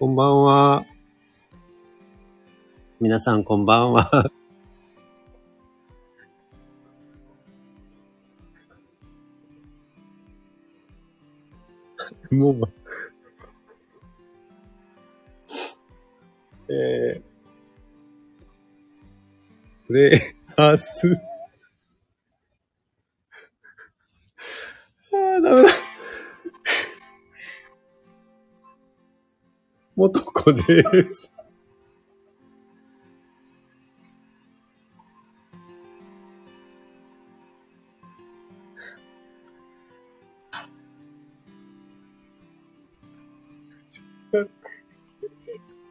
こんばんは。皆さんこんばんは。もう、えー、プレイハース。元子です。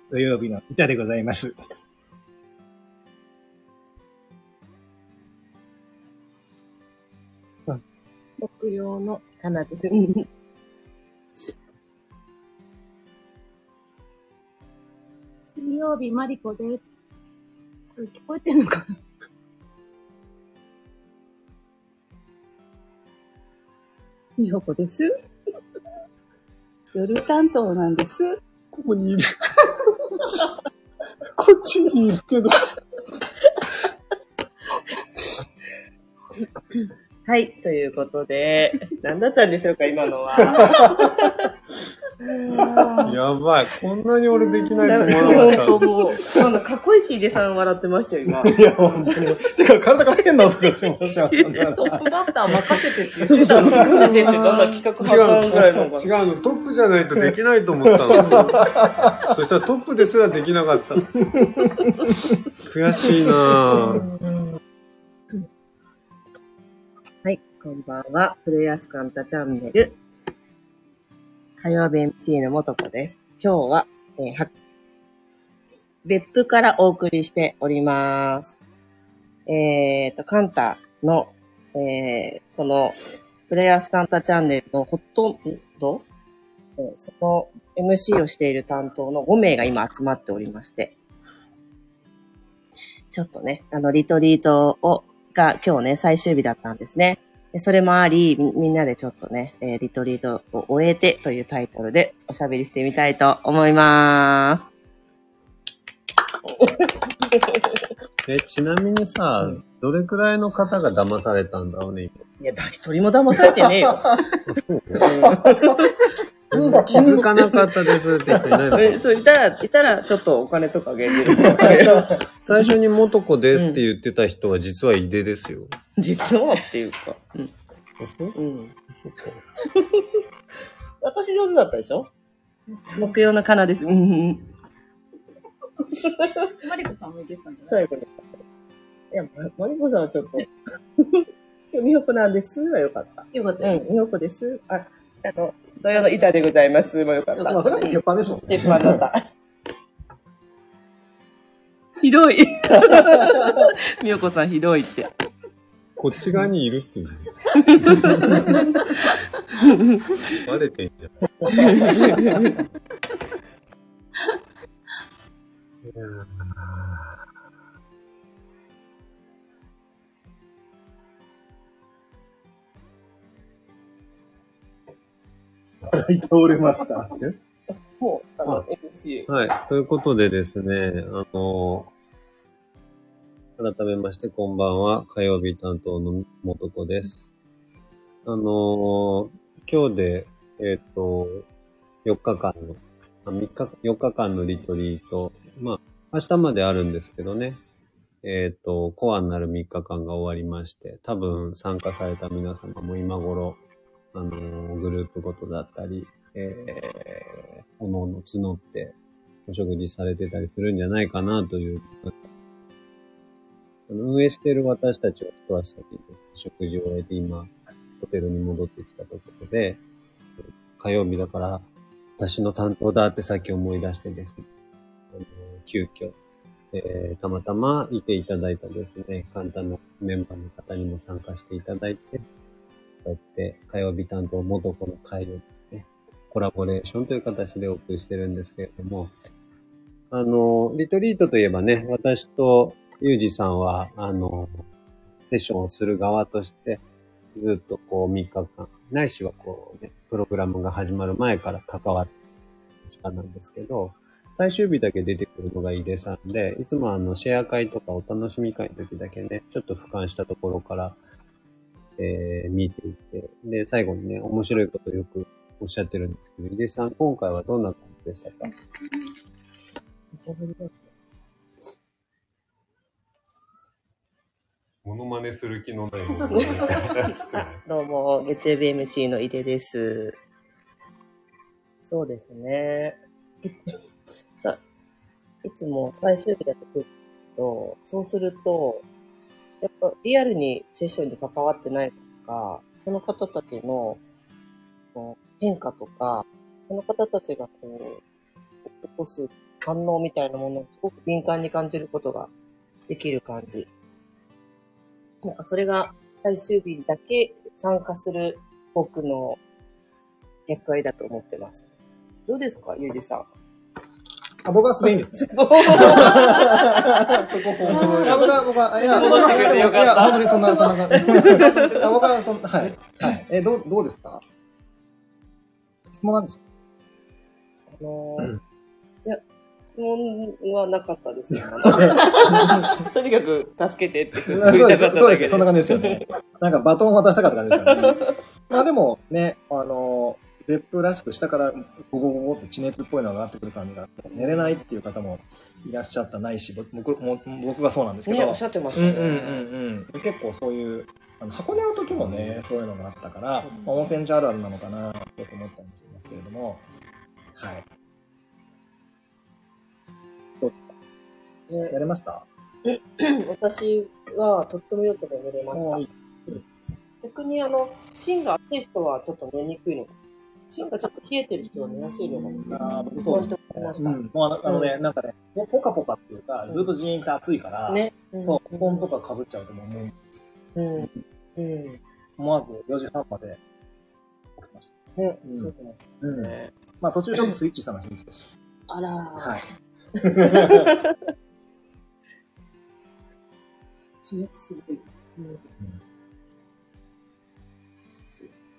土曜日の歌でございます。木曜のかなです。日、マリコです。これ聞こえてんのかな？みほこです。夜担当なんです。ここにいる。こっちにいるけど。はい、ということで、何だったんでしょうか、今のは。やばい。こんなに俺できないと思わ本なかっ当もう、あの、過去一井出さん笑ってましたよ、今。いや、本当に。てか、体が変な音がしました。トップバッター任せてって言ってたのに、任せてってどんな企画た。発案ぐらいのが。違うの。トップじゃないとできないと思ったの。そしたらトップですらできなかった。悔しいなぁ。はい、こんばんは。プレイヤースカンタチャンネル。火曜日 MC のもとこです。今日は、えーは、別府からお送りしております。えっ、と、カンタの、えーこの、プレイヤースカンタチャンネルのほとんど、えーその MC をしている担当の5名が今集まっておりまして、ちょっとね、あの、リトリートを、が今日ね、最終日だったんですね。でそれもありみ、みんなでちょっとね、えーリトリートを終えてというタイトルでおしゃべりしてみたいと思います。え、ちなみにさ、どれくらいの方が騙されたんだろうね、いや、だ一人も騙されてねえよ。今。気づかなかったですって人いないのえそう、いたら、いたら、ちょっとお金とかあげる。最初、最初に元子ですって言ってた人は実は井出ですよ。実はっていうか。うん。う？うん。私上手だったでしょ？木曜のかなです。うんうん。マリコさんも言ってたんじゃない？最後に。いや、まマリコさんはちょっと、今日美穂子なんですはよかった。よかったよ。うん、美穂子です。あ、あの、土曜の板でございますもよかっまあ、それた。は鉄板ですもんね。鉄板だった。ひどい。美穂子さんひどいって。こっち側にいるっていう。バレてんじゃん。い倒れました。もう、あの、MC。ーはい。ということでですね、あの、改めましてこんばんは。火曜日担当の元子です。あの、今日で、えっ、と、4日間の、あ3日、4日間のリトリート、まあ、明日まであるんですけどね、えっ、と、コアになる3日間が終わりまして、多分参加された皆様も今頃、あのグループごとだったり、えー、おのおの募ってお食事されてたりするんじゃないかなという、運営している私たちは一足先に食事を終えて今、ホテルに戻ってきたところで、火曜日だから私の担当だってさっき思い出してですね、あの急遽、えーたまたまいていただいたですね、簡単なメンバーの方にも参加していただいて、こうやって火曜日担当元子の会をですね、コラボレーションという形でお送りしてるんですけれども、あの、リトリートといえばね、私とユージさんは、あの、セッションをする側として、ずっとこう3日間、ないしはこうね、プログラムが始まる前から関わって時間なんですけど、最終日だけ出てくるのが井出さんで、いつもあの、シェア会とかお楽しみ会の時だけね、ちょっと俯瞰したところから、えー、見ていって、で、最後にね、面白いことをよくおっしゃってるんですけど、井出さん、今回はどんな感じでしたか？めっちゃぶりだモノマネする気のない。ものどうも、月曜日 MC の井出です。そうですね。さいつも最終日だけ来るんですけど、そうすると、やっぱリアルにセッションに関わってないとか、その方たちのこう変化とか、その方たちがこう、起こす反応みたいなものをすごく敏感に感じることができる感じ。なんかそれが最終日だけ参加する僕の役割だと思ってます。どうですかゆうじさん？あ、僕は素でいいんですね。そう。いや、僕は、僕は、いや、戻してくれてよかったいや、本当にそんな、そんな、僕は、そんな、はい。はい。え、どう、どうですか？質問なんでしあのーいや、質問はなかったですよ。とにかく助けてってた言いたかったそうです。だけで。そんな感じですよね。なんかバトンを渡したかった感じですよね。まあでもね、あの、別府らしく下からゴゴゴゴって地熱っぽいのが上がってくる感じがあって、寝れないっていう方もいらっしゃったないし、僕も僕がそうなんですけど。ね、おっしゃってましたね。うんうんうんうん。結構そういう、あの箱根の時もね、そういうのがあったから、まあ温泉地あるあるなのかなって思ったりもしてますけれども、はい。どうですか？ねやれました？私はとってもよく眠れました。逆にあの、芯が熱い人はちょっと寝にくいのか。芯がちょっと冷えてる人は寝やすいのかもしれない。あー僕そうです思いました。うん、もうあのあのね、なんかね、ポポカポカっていうか、ずっとジーンって暑いから、ね。そう、布団とか被っちゃうともう、もううん。うん。思わず4時半まで起きました。ね、うんそうってましたうん。ね。まあ途中ちょっとスイッチしたのは秘密です。あらー。はい。すごい。うん。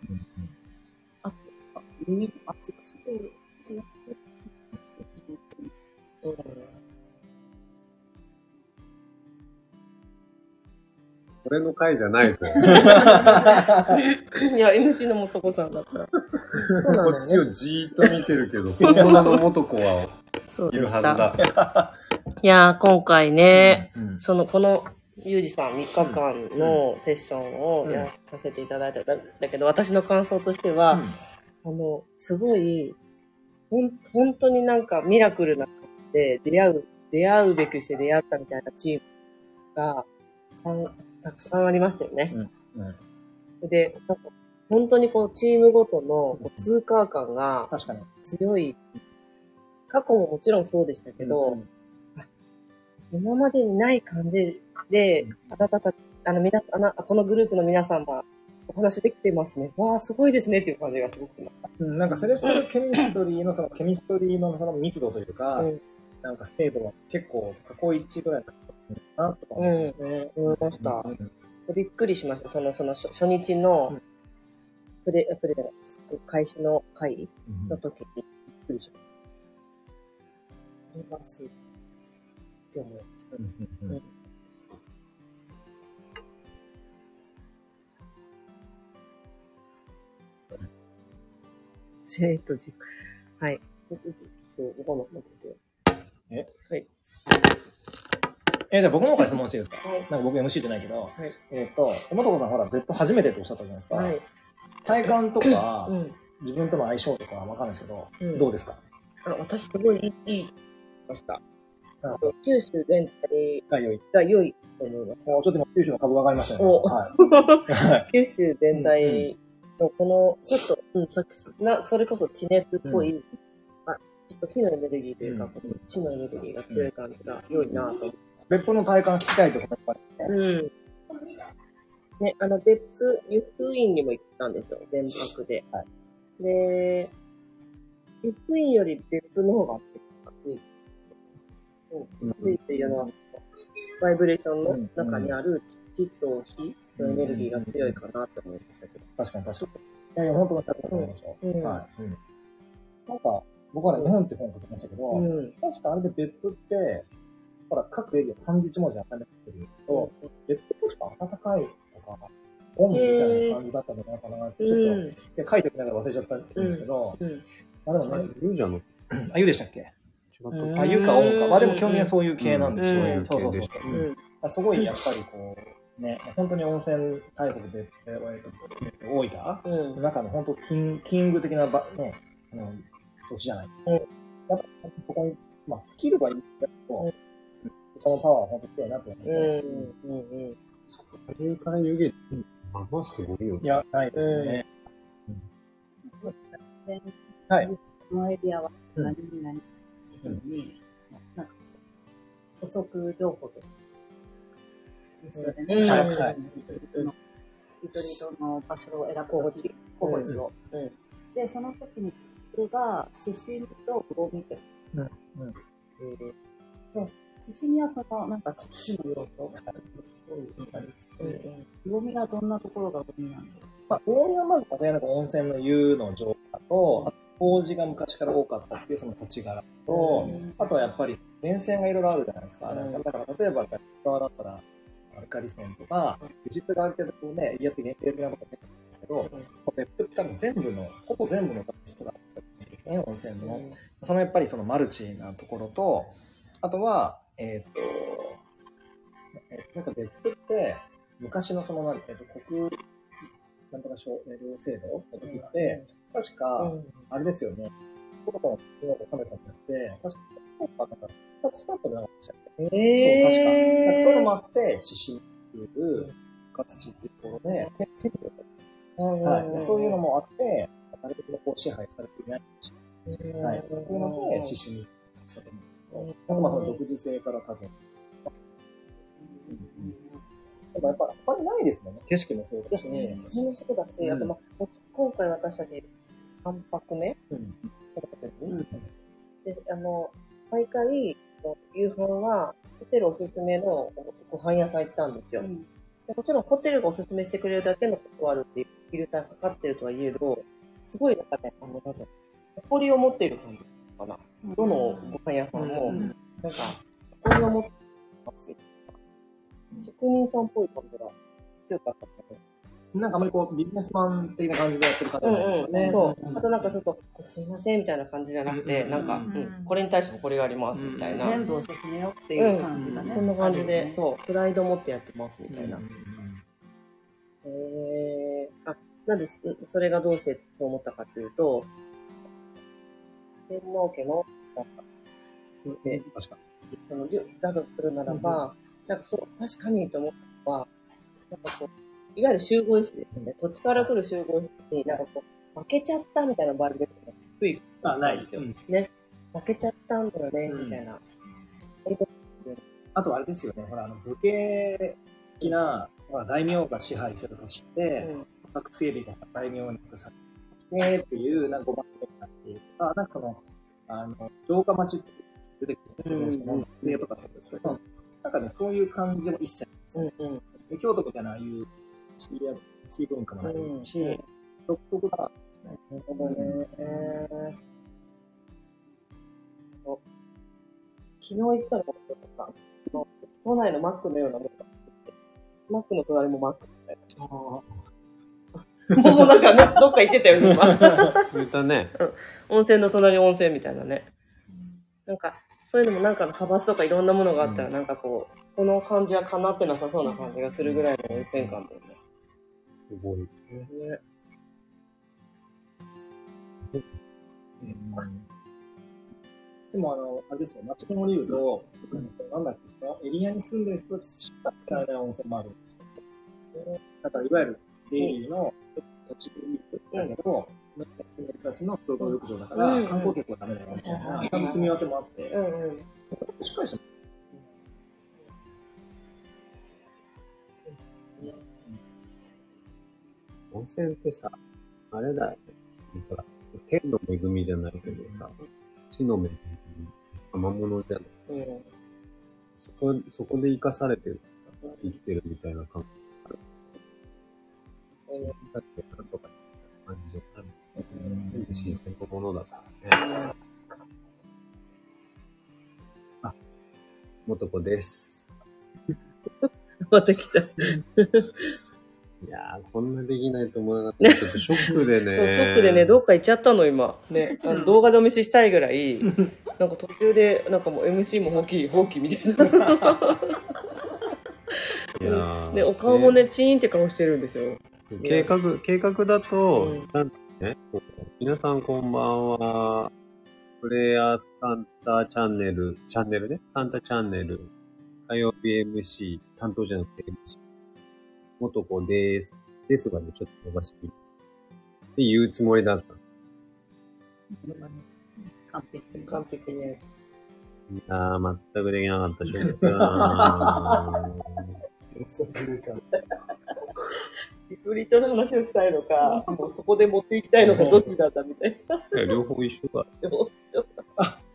耳が熱いかしそう。うん。これの回じゃないぞ。いや、MC の元子さんだったら。そうなんだよね。こっちをじーっと見てるけど、本物の元子はそういるはずでした。だ。いやー、今回ね、うんその、この、ゆうじさん3日間のセッションをやらさせていただいたんだけど、私の感想としては、あの、すごい、ほん、本当になんかミラクルなで出会う、出会うべくして出会ったみたいなチームが、たんたくさんありましたよね。うんで、なんか本当にこう、チームごとのこう通過感が確かに。強い。過去ももちろんそうでしたけど、うん今までにない感じで、あなたた、あの、みな、あな、このグループの皆さんはお話できてますね。わあ、すごいですねっていう感じがすごくしました。うん、なんかセレッシャルケミストリーのそのケミストリーのその密度というか、うんなんか精度は結構過去一ぐらいだったなとか思うんですね。思いました。うんびっくりしました。その、その初初日のうん、プレ、プレじゃない開始の会の時にびっくりしました。あります。って思いました。うんうんえっと、じはい。ちょっと、わかんなくなってきて。え、じゃあ僕の方から質問していいですか？はい。なんか僕 MC じゃないけど、はい。えっ、と、もとこさんほら、別途初めてっておっしゃったじゃないですか。はい。体感とか、うん。自分との相性とかわかんないですけど、うんどうですか？あ私すごいいい、いい、ました。あ九州全体が良い。が良いと思います。ちょっと今、九州の株が上がりましたね。はい 九州全体のこの、ちょっと、うん、さっきな、それこそ地熱っぽい、あ、ちょっと火のエネルギーというか、うんこの地のエネルギーが強い感じが良いなと。別府の体感聞きたいとか、やっぱり。うん。ね、あの、別、湯布院にも行ったんですよ、全泊で。はで、湯布院より別府の方が熱い。うん、熱いっていうのは、バイブレーションの中にある地と火のエネルギーが強いかなと思いましたけど。確かに確かに。いやいや、本当だったと思いますよ。うんはい。うん。なんか、僕はね、日本って本書きましたけど、うん。確かあれで別府って、ほら、各エリア漢字一文字当てはめてると、別府確か暖かいとか、温みたいな感じだったのかなって、ちょっうん。と、で書いておきながら忘れちゃったんですけど、うん。まあでもね、言うじゃんのあ、ゆでしたっけ？うんあ、ゆかおんか。まあでも基本的にはそういう系なんですよ。うんそうそうそうすごいやっぱりこう、ね、本当に温泉大国で、えー大分？うんの中の本当キンキング的な場、ね、あの土地じゃない。やっぱそこに、まあ、スキルはいいんだけど、うんそのパワーは本当に強いなと思いますうん。ね。うん。うん。た。湯から湯気、まあまあすごいよい。や、ないですよね。はい。このエリアはうん何なんか、補足情報とか、ですよね。うん。はいはい。リトリートの場所を選ぶ候補地、を。うん。で、その時に、これが、獅子身と魚見て。うん。うん。で、獅子身はその、なんか、土の要素がすごいあったりして、魚見がどんなところが魚見なんだろまあ、大宮はまず間違いなく温泉の湯の浄化と、あと麹が昔から多かったっていうその土地柄と、うん。あとはやっぱり源泉がいろいろあるじゃないですか。うん。だから例えば、側だったら、アルカリ泉とか、実質がある程度こうね、やって限定的なことが出てるんですけど、別府って多分全部の、ほぼ全部の人があるね、温泉の。そのやっぱりそのマルチなところと、あとは、えっ、と、えーなんか別府って、昔のその、なんえっ、と、国、なんとか省領制度の時って、確か、あれですよね、ここのカメさんって、確か、福岡な。んか、二つだったんじゃなかったっけえそう、確か。そういうのもあって、獅子っていう、活地っていうところで、結構はい、でそういうのもあって、誰ともこう支配されていないし、はい、そういうので、獅子にしたと思うんですけど、まあその独自性から多分、でもやっぱ、他にないですもんね。景色もそうだし、いや、それもそうだし、うんあと、まあ、今回私たち、3泊目うん。で、あの、毎回、夕飯は、ホテルおすすめのご飯屋さん行ったんですよ。う。でもちろんホテルがおすすめしてくれるだけのことはあるっていうフィルターかかってるとはいえど、すごいなんかね、あの、なんていうの誇りを持っている感じかな。どのご飯屋さんも、うんなんか、誇りを持ってますよ。職人さんっぽい感じが強かったかなんかあまりこう、ビジネスマン的な感じでやってる方なんですよね。そう。あとなんかちょっと、すいませんみたいな感じじゃなくて、うん。なんか、これに対してもこれがありますみたいな。全部おすすめよっていう感じがね。そん。な感じで、そう、プライド持ってやってますみたいな。うんへー。あ、なんで、それがどうしてそう思ったかっていうと、天皇家の、なんか、で、確かその、だとするならば、なんかそう、確かにと思ったのは、なんかこう、いわゆる集合意識ですよね。土地から来る集合意識に、なんかこう、負けちゃったみたいな場合ですね。低い。あ、ないですようんね。負けちゃったんだよね、うんみたいな。あとあれですよね、ほら、あの、武家的な、ほら、大名が支配するとして、うん各整備が大名にさねっていう、なんかごになっているとか、なんかその、あの、城下町って出てくるうんその、例とかなんですけど、なんかね、そういう感じも一切ですようんうん。で京都みたいなああいう地や地文化もないし、うん独特な、なるほどね。そう昨日行ったの都内のマックのようなものがあって、マックの隣もマックみたいな。もうなんかね、どっか行ってたよ、今。言ったね。温泉の隣温泉みたいなね。なんか、そういうのもなんかの派閥とかいろんなものがあったら、うんなんかこう、この感じはかなってなさそうな感じがするぐらいの温泉感だよね。すごい。ねでもあの、あれですよ、街に降りると、なんだっけ、そのエリアに住んでる人たちしか使えない温泉もあるんですよ。だから、いわゆるデイリーの立ち入りだけど、住んでる人たちの共同浴場だから、うん観光客はダメだよみたいな、うん住み分けもあって、うんうん。しっかりした温泉ってさ、あれだよね。なんか、天の恵みじゃないけどさ、地の恵み、賜物じゃない、うん、そこ、そこで生かされてる、生きてるみたいな感じ。自あだっうとか感じじゃない。う自然のものだからね。あ、もとこです。また来た。いやー、こんなできないと思わなかった。ちょっとショックでね。そう、ショックでね、どっか行っちゃったの、今。ね、あの動画でお見せしたいぐらい、なんか途中で、なんかもう MC も放棄、放棄みたいな。いで、お顔もね、チーンって顔してるんですよ。計画、計画だと、うんちゃんとね、皆さんこんばんは。プレイヤースカンタチャンネル、チャンネルね。カンタチャンネル。火曜日 MC、担当じゃなくて MC。元子です。ですがね、ちょっと伸ばしてって言うつもりだった。完璧に。完璧に。いやー、全くできなかった。ショックだなリトリートの話をしたいのか、もうそこで持っていきたいのか、どっちなんだみたいな。両方一緒だ。でも、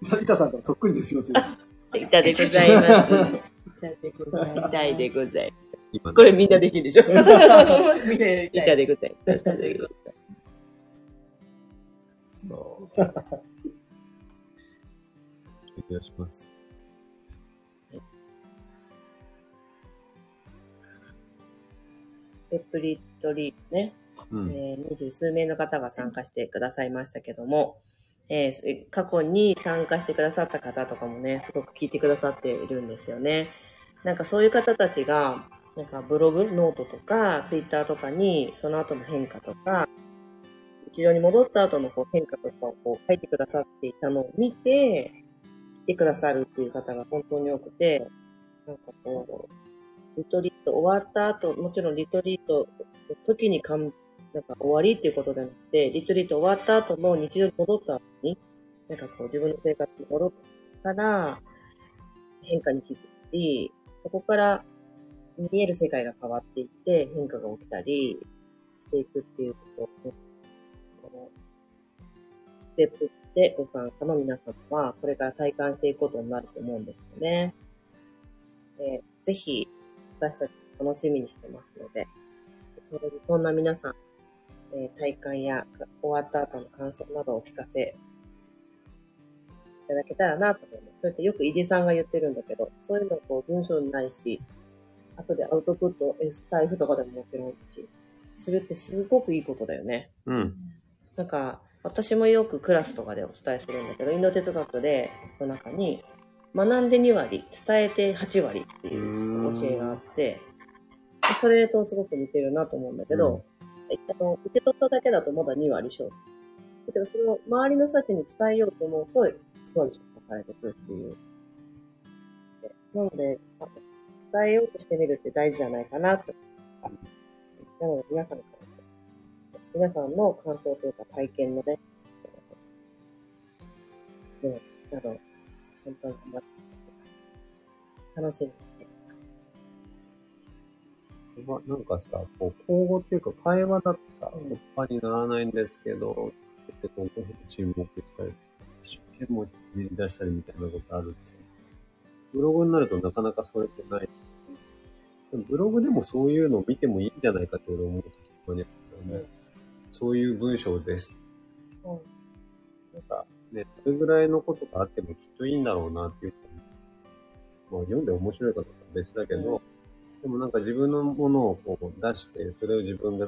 成田さんからそっくりですよという。いたでございます。いたでございます。いたでござい今ます。これみんなできるでしょ？い みんなやりたいたい。そう。お願いします。ペプリトリートね、うん。えー、二十数名の方が参加してくださいましたけども、えー過去に参加してくださった方とかもね、すごく聞いてくださっているんですよね。なんかそういう方たちが、なんかブログ、ノートとか、ツイッターとかに、その後の変化とか、一度に戻った後のこう変化とかをこう書いてくださっていたのを見て、来てくださるっていう方が本当に多くて、なんかこう、リトリート終わった後、もちろんリトリートの時にかんなんか終わりっていうことじゃなくて、リトリート終わった後の日常に戻った後に、なんかこう自分の生活に戻ったら、変化に気づいたり、そこから見える世界が変わっていって、変化が起きたりしていくっていうことをね、この、ステップでご参加の皆様は、これから体感していくことになると思うんですよね。でぜひ、私たち楽しみにしてますので、それでそんな皆さん、えー体感や終わった後の感想などをお聞かせいただけたらなと思います。それってよく井出さんが言ってるんだけど、そういうのをこう文章にないし、後でアウトプット、えスタイフとかでももちろんし、するってすごくいいことだよね。うん。なんか、私もよくクラスとかでお伝えするんだけど、インド哲学で、の中に、学んで2割、伝えて8割っていう教えがあって、でそれとすごく似てるなと思うんだけど、あの受け取っただけだとまだ2割消費。だけど、それを周りの人たちに伝えようと思うと、1割消化されてくるっていう。でなので、えようとしてみるって大事じゃないかなと。なので、皆さんから、皆さんの感想というか体験のね、ねなど、本当にお待ちしてます。楽しみにしてまなんかさ、こう、口語っていうか会話だとさ、うん突破にならないんですけど、ちょっとこう、沈黙したり、一生懸命言い出したりみたいなことあるブログになるとなかなかそれってない。でもブログでもそういうのを見てもいいんじゃないかって俺思うときたまにあるん。そういう文章です。うんなんか、ね、それぐらいのことがあってもきっといいんだろうなっていう。まあ読んで面白いかどうかは別だけど、でもなんか自分のものをこう出して、それを自分が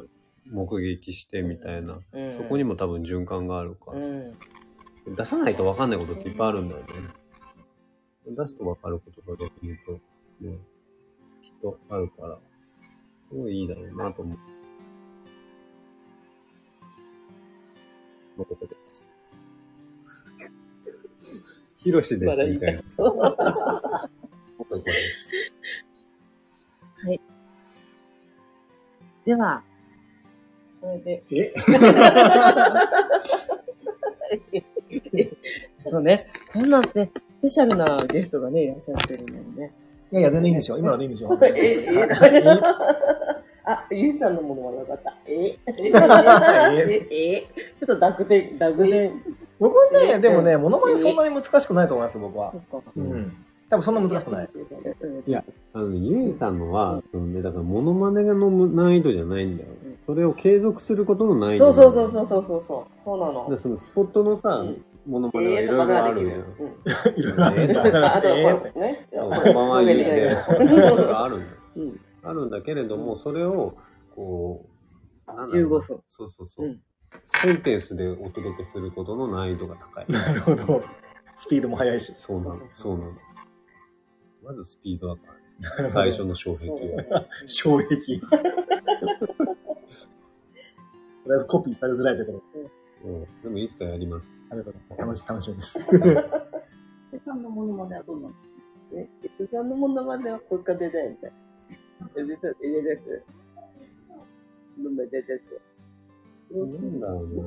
目撃してみたいな、うんそこにも多分循環があるから、うん。出さないと分かんないことっていっぱいあるんだよね。出すと分かることが逆に言うと、ね、きっとあるから、すごいいいだろうなと思う。のことです。ひろしです、みたいな。男 です。では、これで、え？そうね、こんなね、スペシャルなゲストがね、いらっしゃってるんだよね。いやいや、全然いいんですよ。今のでいいんですよ。え、え、あ、ゆいさんのものはよかった。え、え、え、ちょっと濁点、濁点。僕はね、でもね、モノマネそんなに難しくないと思います、僕は。うん。多分そんな難しくない。いや、あの、ゆいさんのは、だから、モノマネの難易度じゃないんだようん。それを継続することの難易度そう。そうそうそうそうそうそう。そうなの。でそのスポットのさ、モノマネはいろいろあるんだよ。いろいろあるんだ。ああるんだよ。うん。あるんだけれども、それを、こう、なんだろう15分。そうそうそう。うんセンテンスでお届けすることの難易度が高い。なるほど。スピードも速いし。そうなの、そうそそううそうなの。まずスピードだから、ね、最初の障壁は。衝撃。とりあえずコピーされづらいとことで。うんでもいつかやります。ありがとうございます。楽し楽しみです。でさんのモノマネはどんなの？ね、うさんのものまねは国家デザインで。え、実は、入れです。どんどん出てって。なんだろうな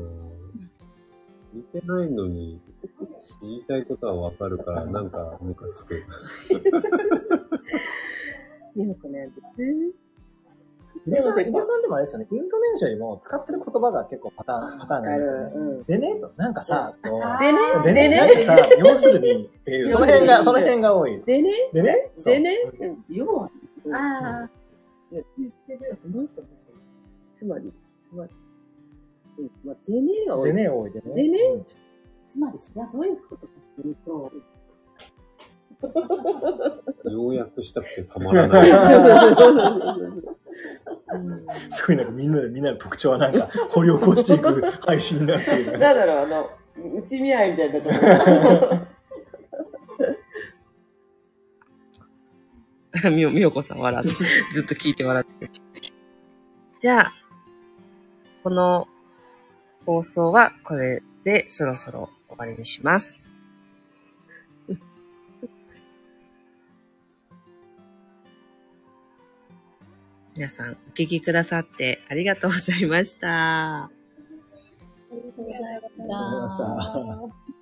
似てないのに、言いたいことはわかるから、なんかムカつく。美穂子なんです。井出さん、井出さんでもあれですよね、イントネーションよりも使ってる言葉が結構パターン、パターンなんですよね。うん。でね、と、なんかさ、と、でね、でね、でね？なんかさ、要するに、っていう、その辺が、その辺が多い。でね、でね？でね、うん。要は、ああ。言ってるよ。もう一個つまり、つまり。うん。まあ、でねが多い。でね、多いでね。でねうんつまりそれはどういうことかというと、要約したくてたまらない。うんすごいなんかみんなでみんなの特徴はなんか 掘り起こしていく配信になっている。なんだろう、あの、内見合いみたいになっちゃった。みよ、みよこさん笑って、ずっと聞いて笑ってる。じゃあ、この放送はこれでそろそろ終わりにします。皆さん、お聞きくださってありがとうございました。ありがとうございました。ありがとうございました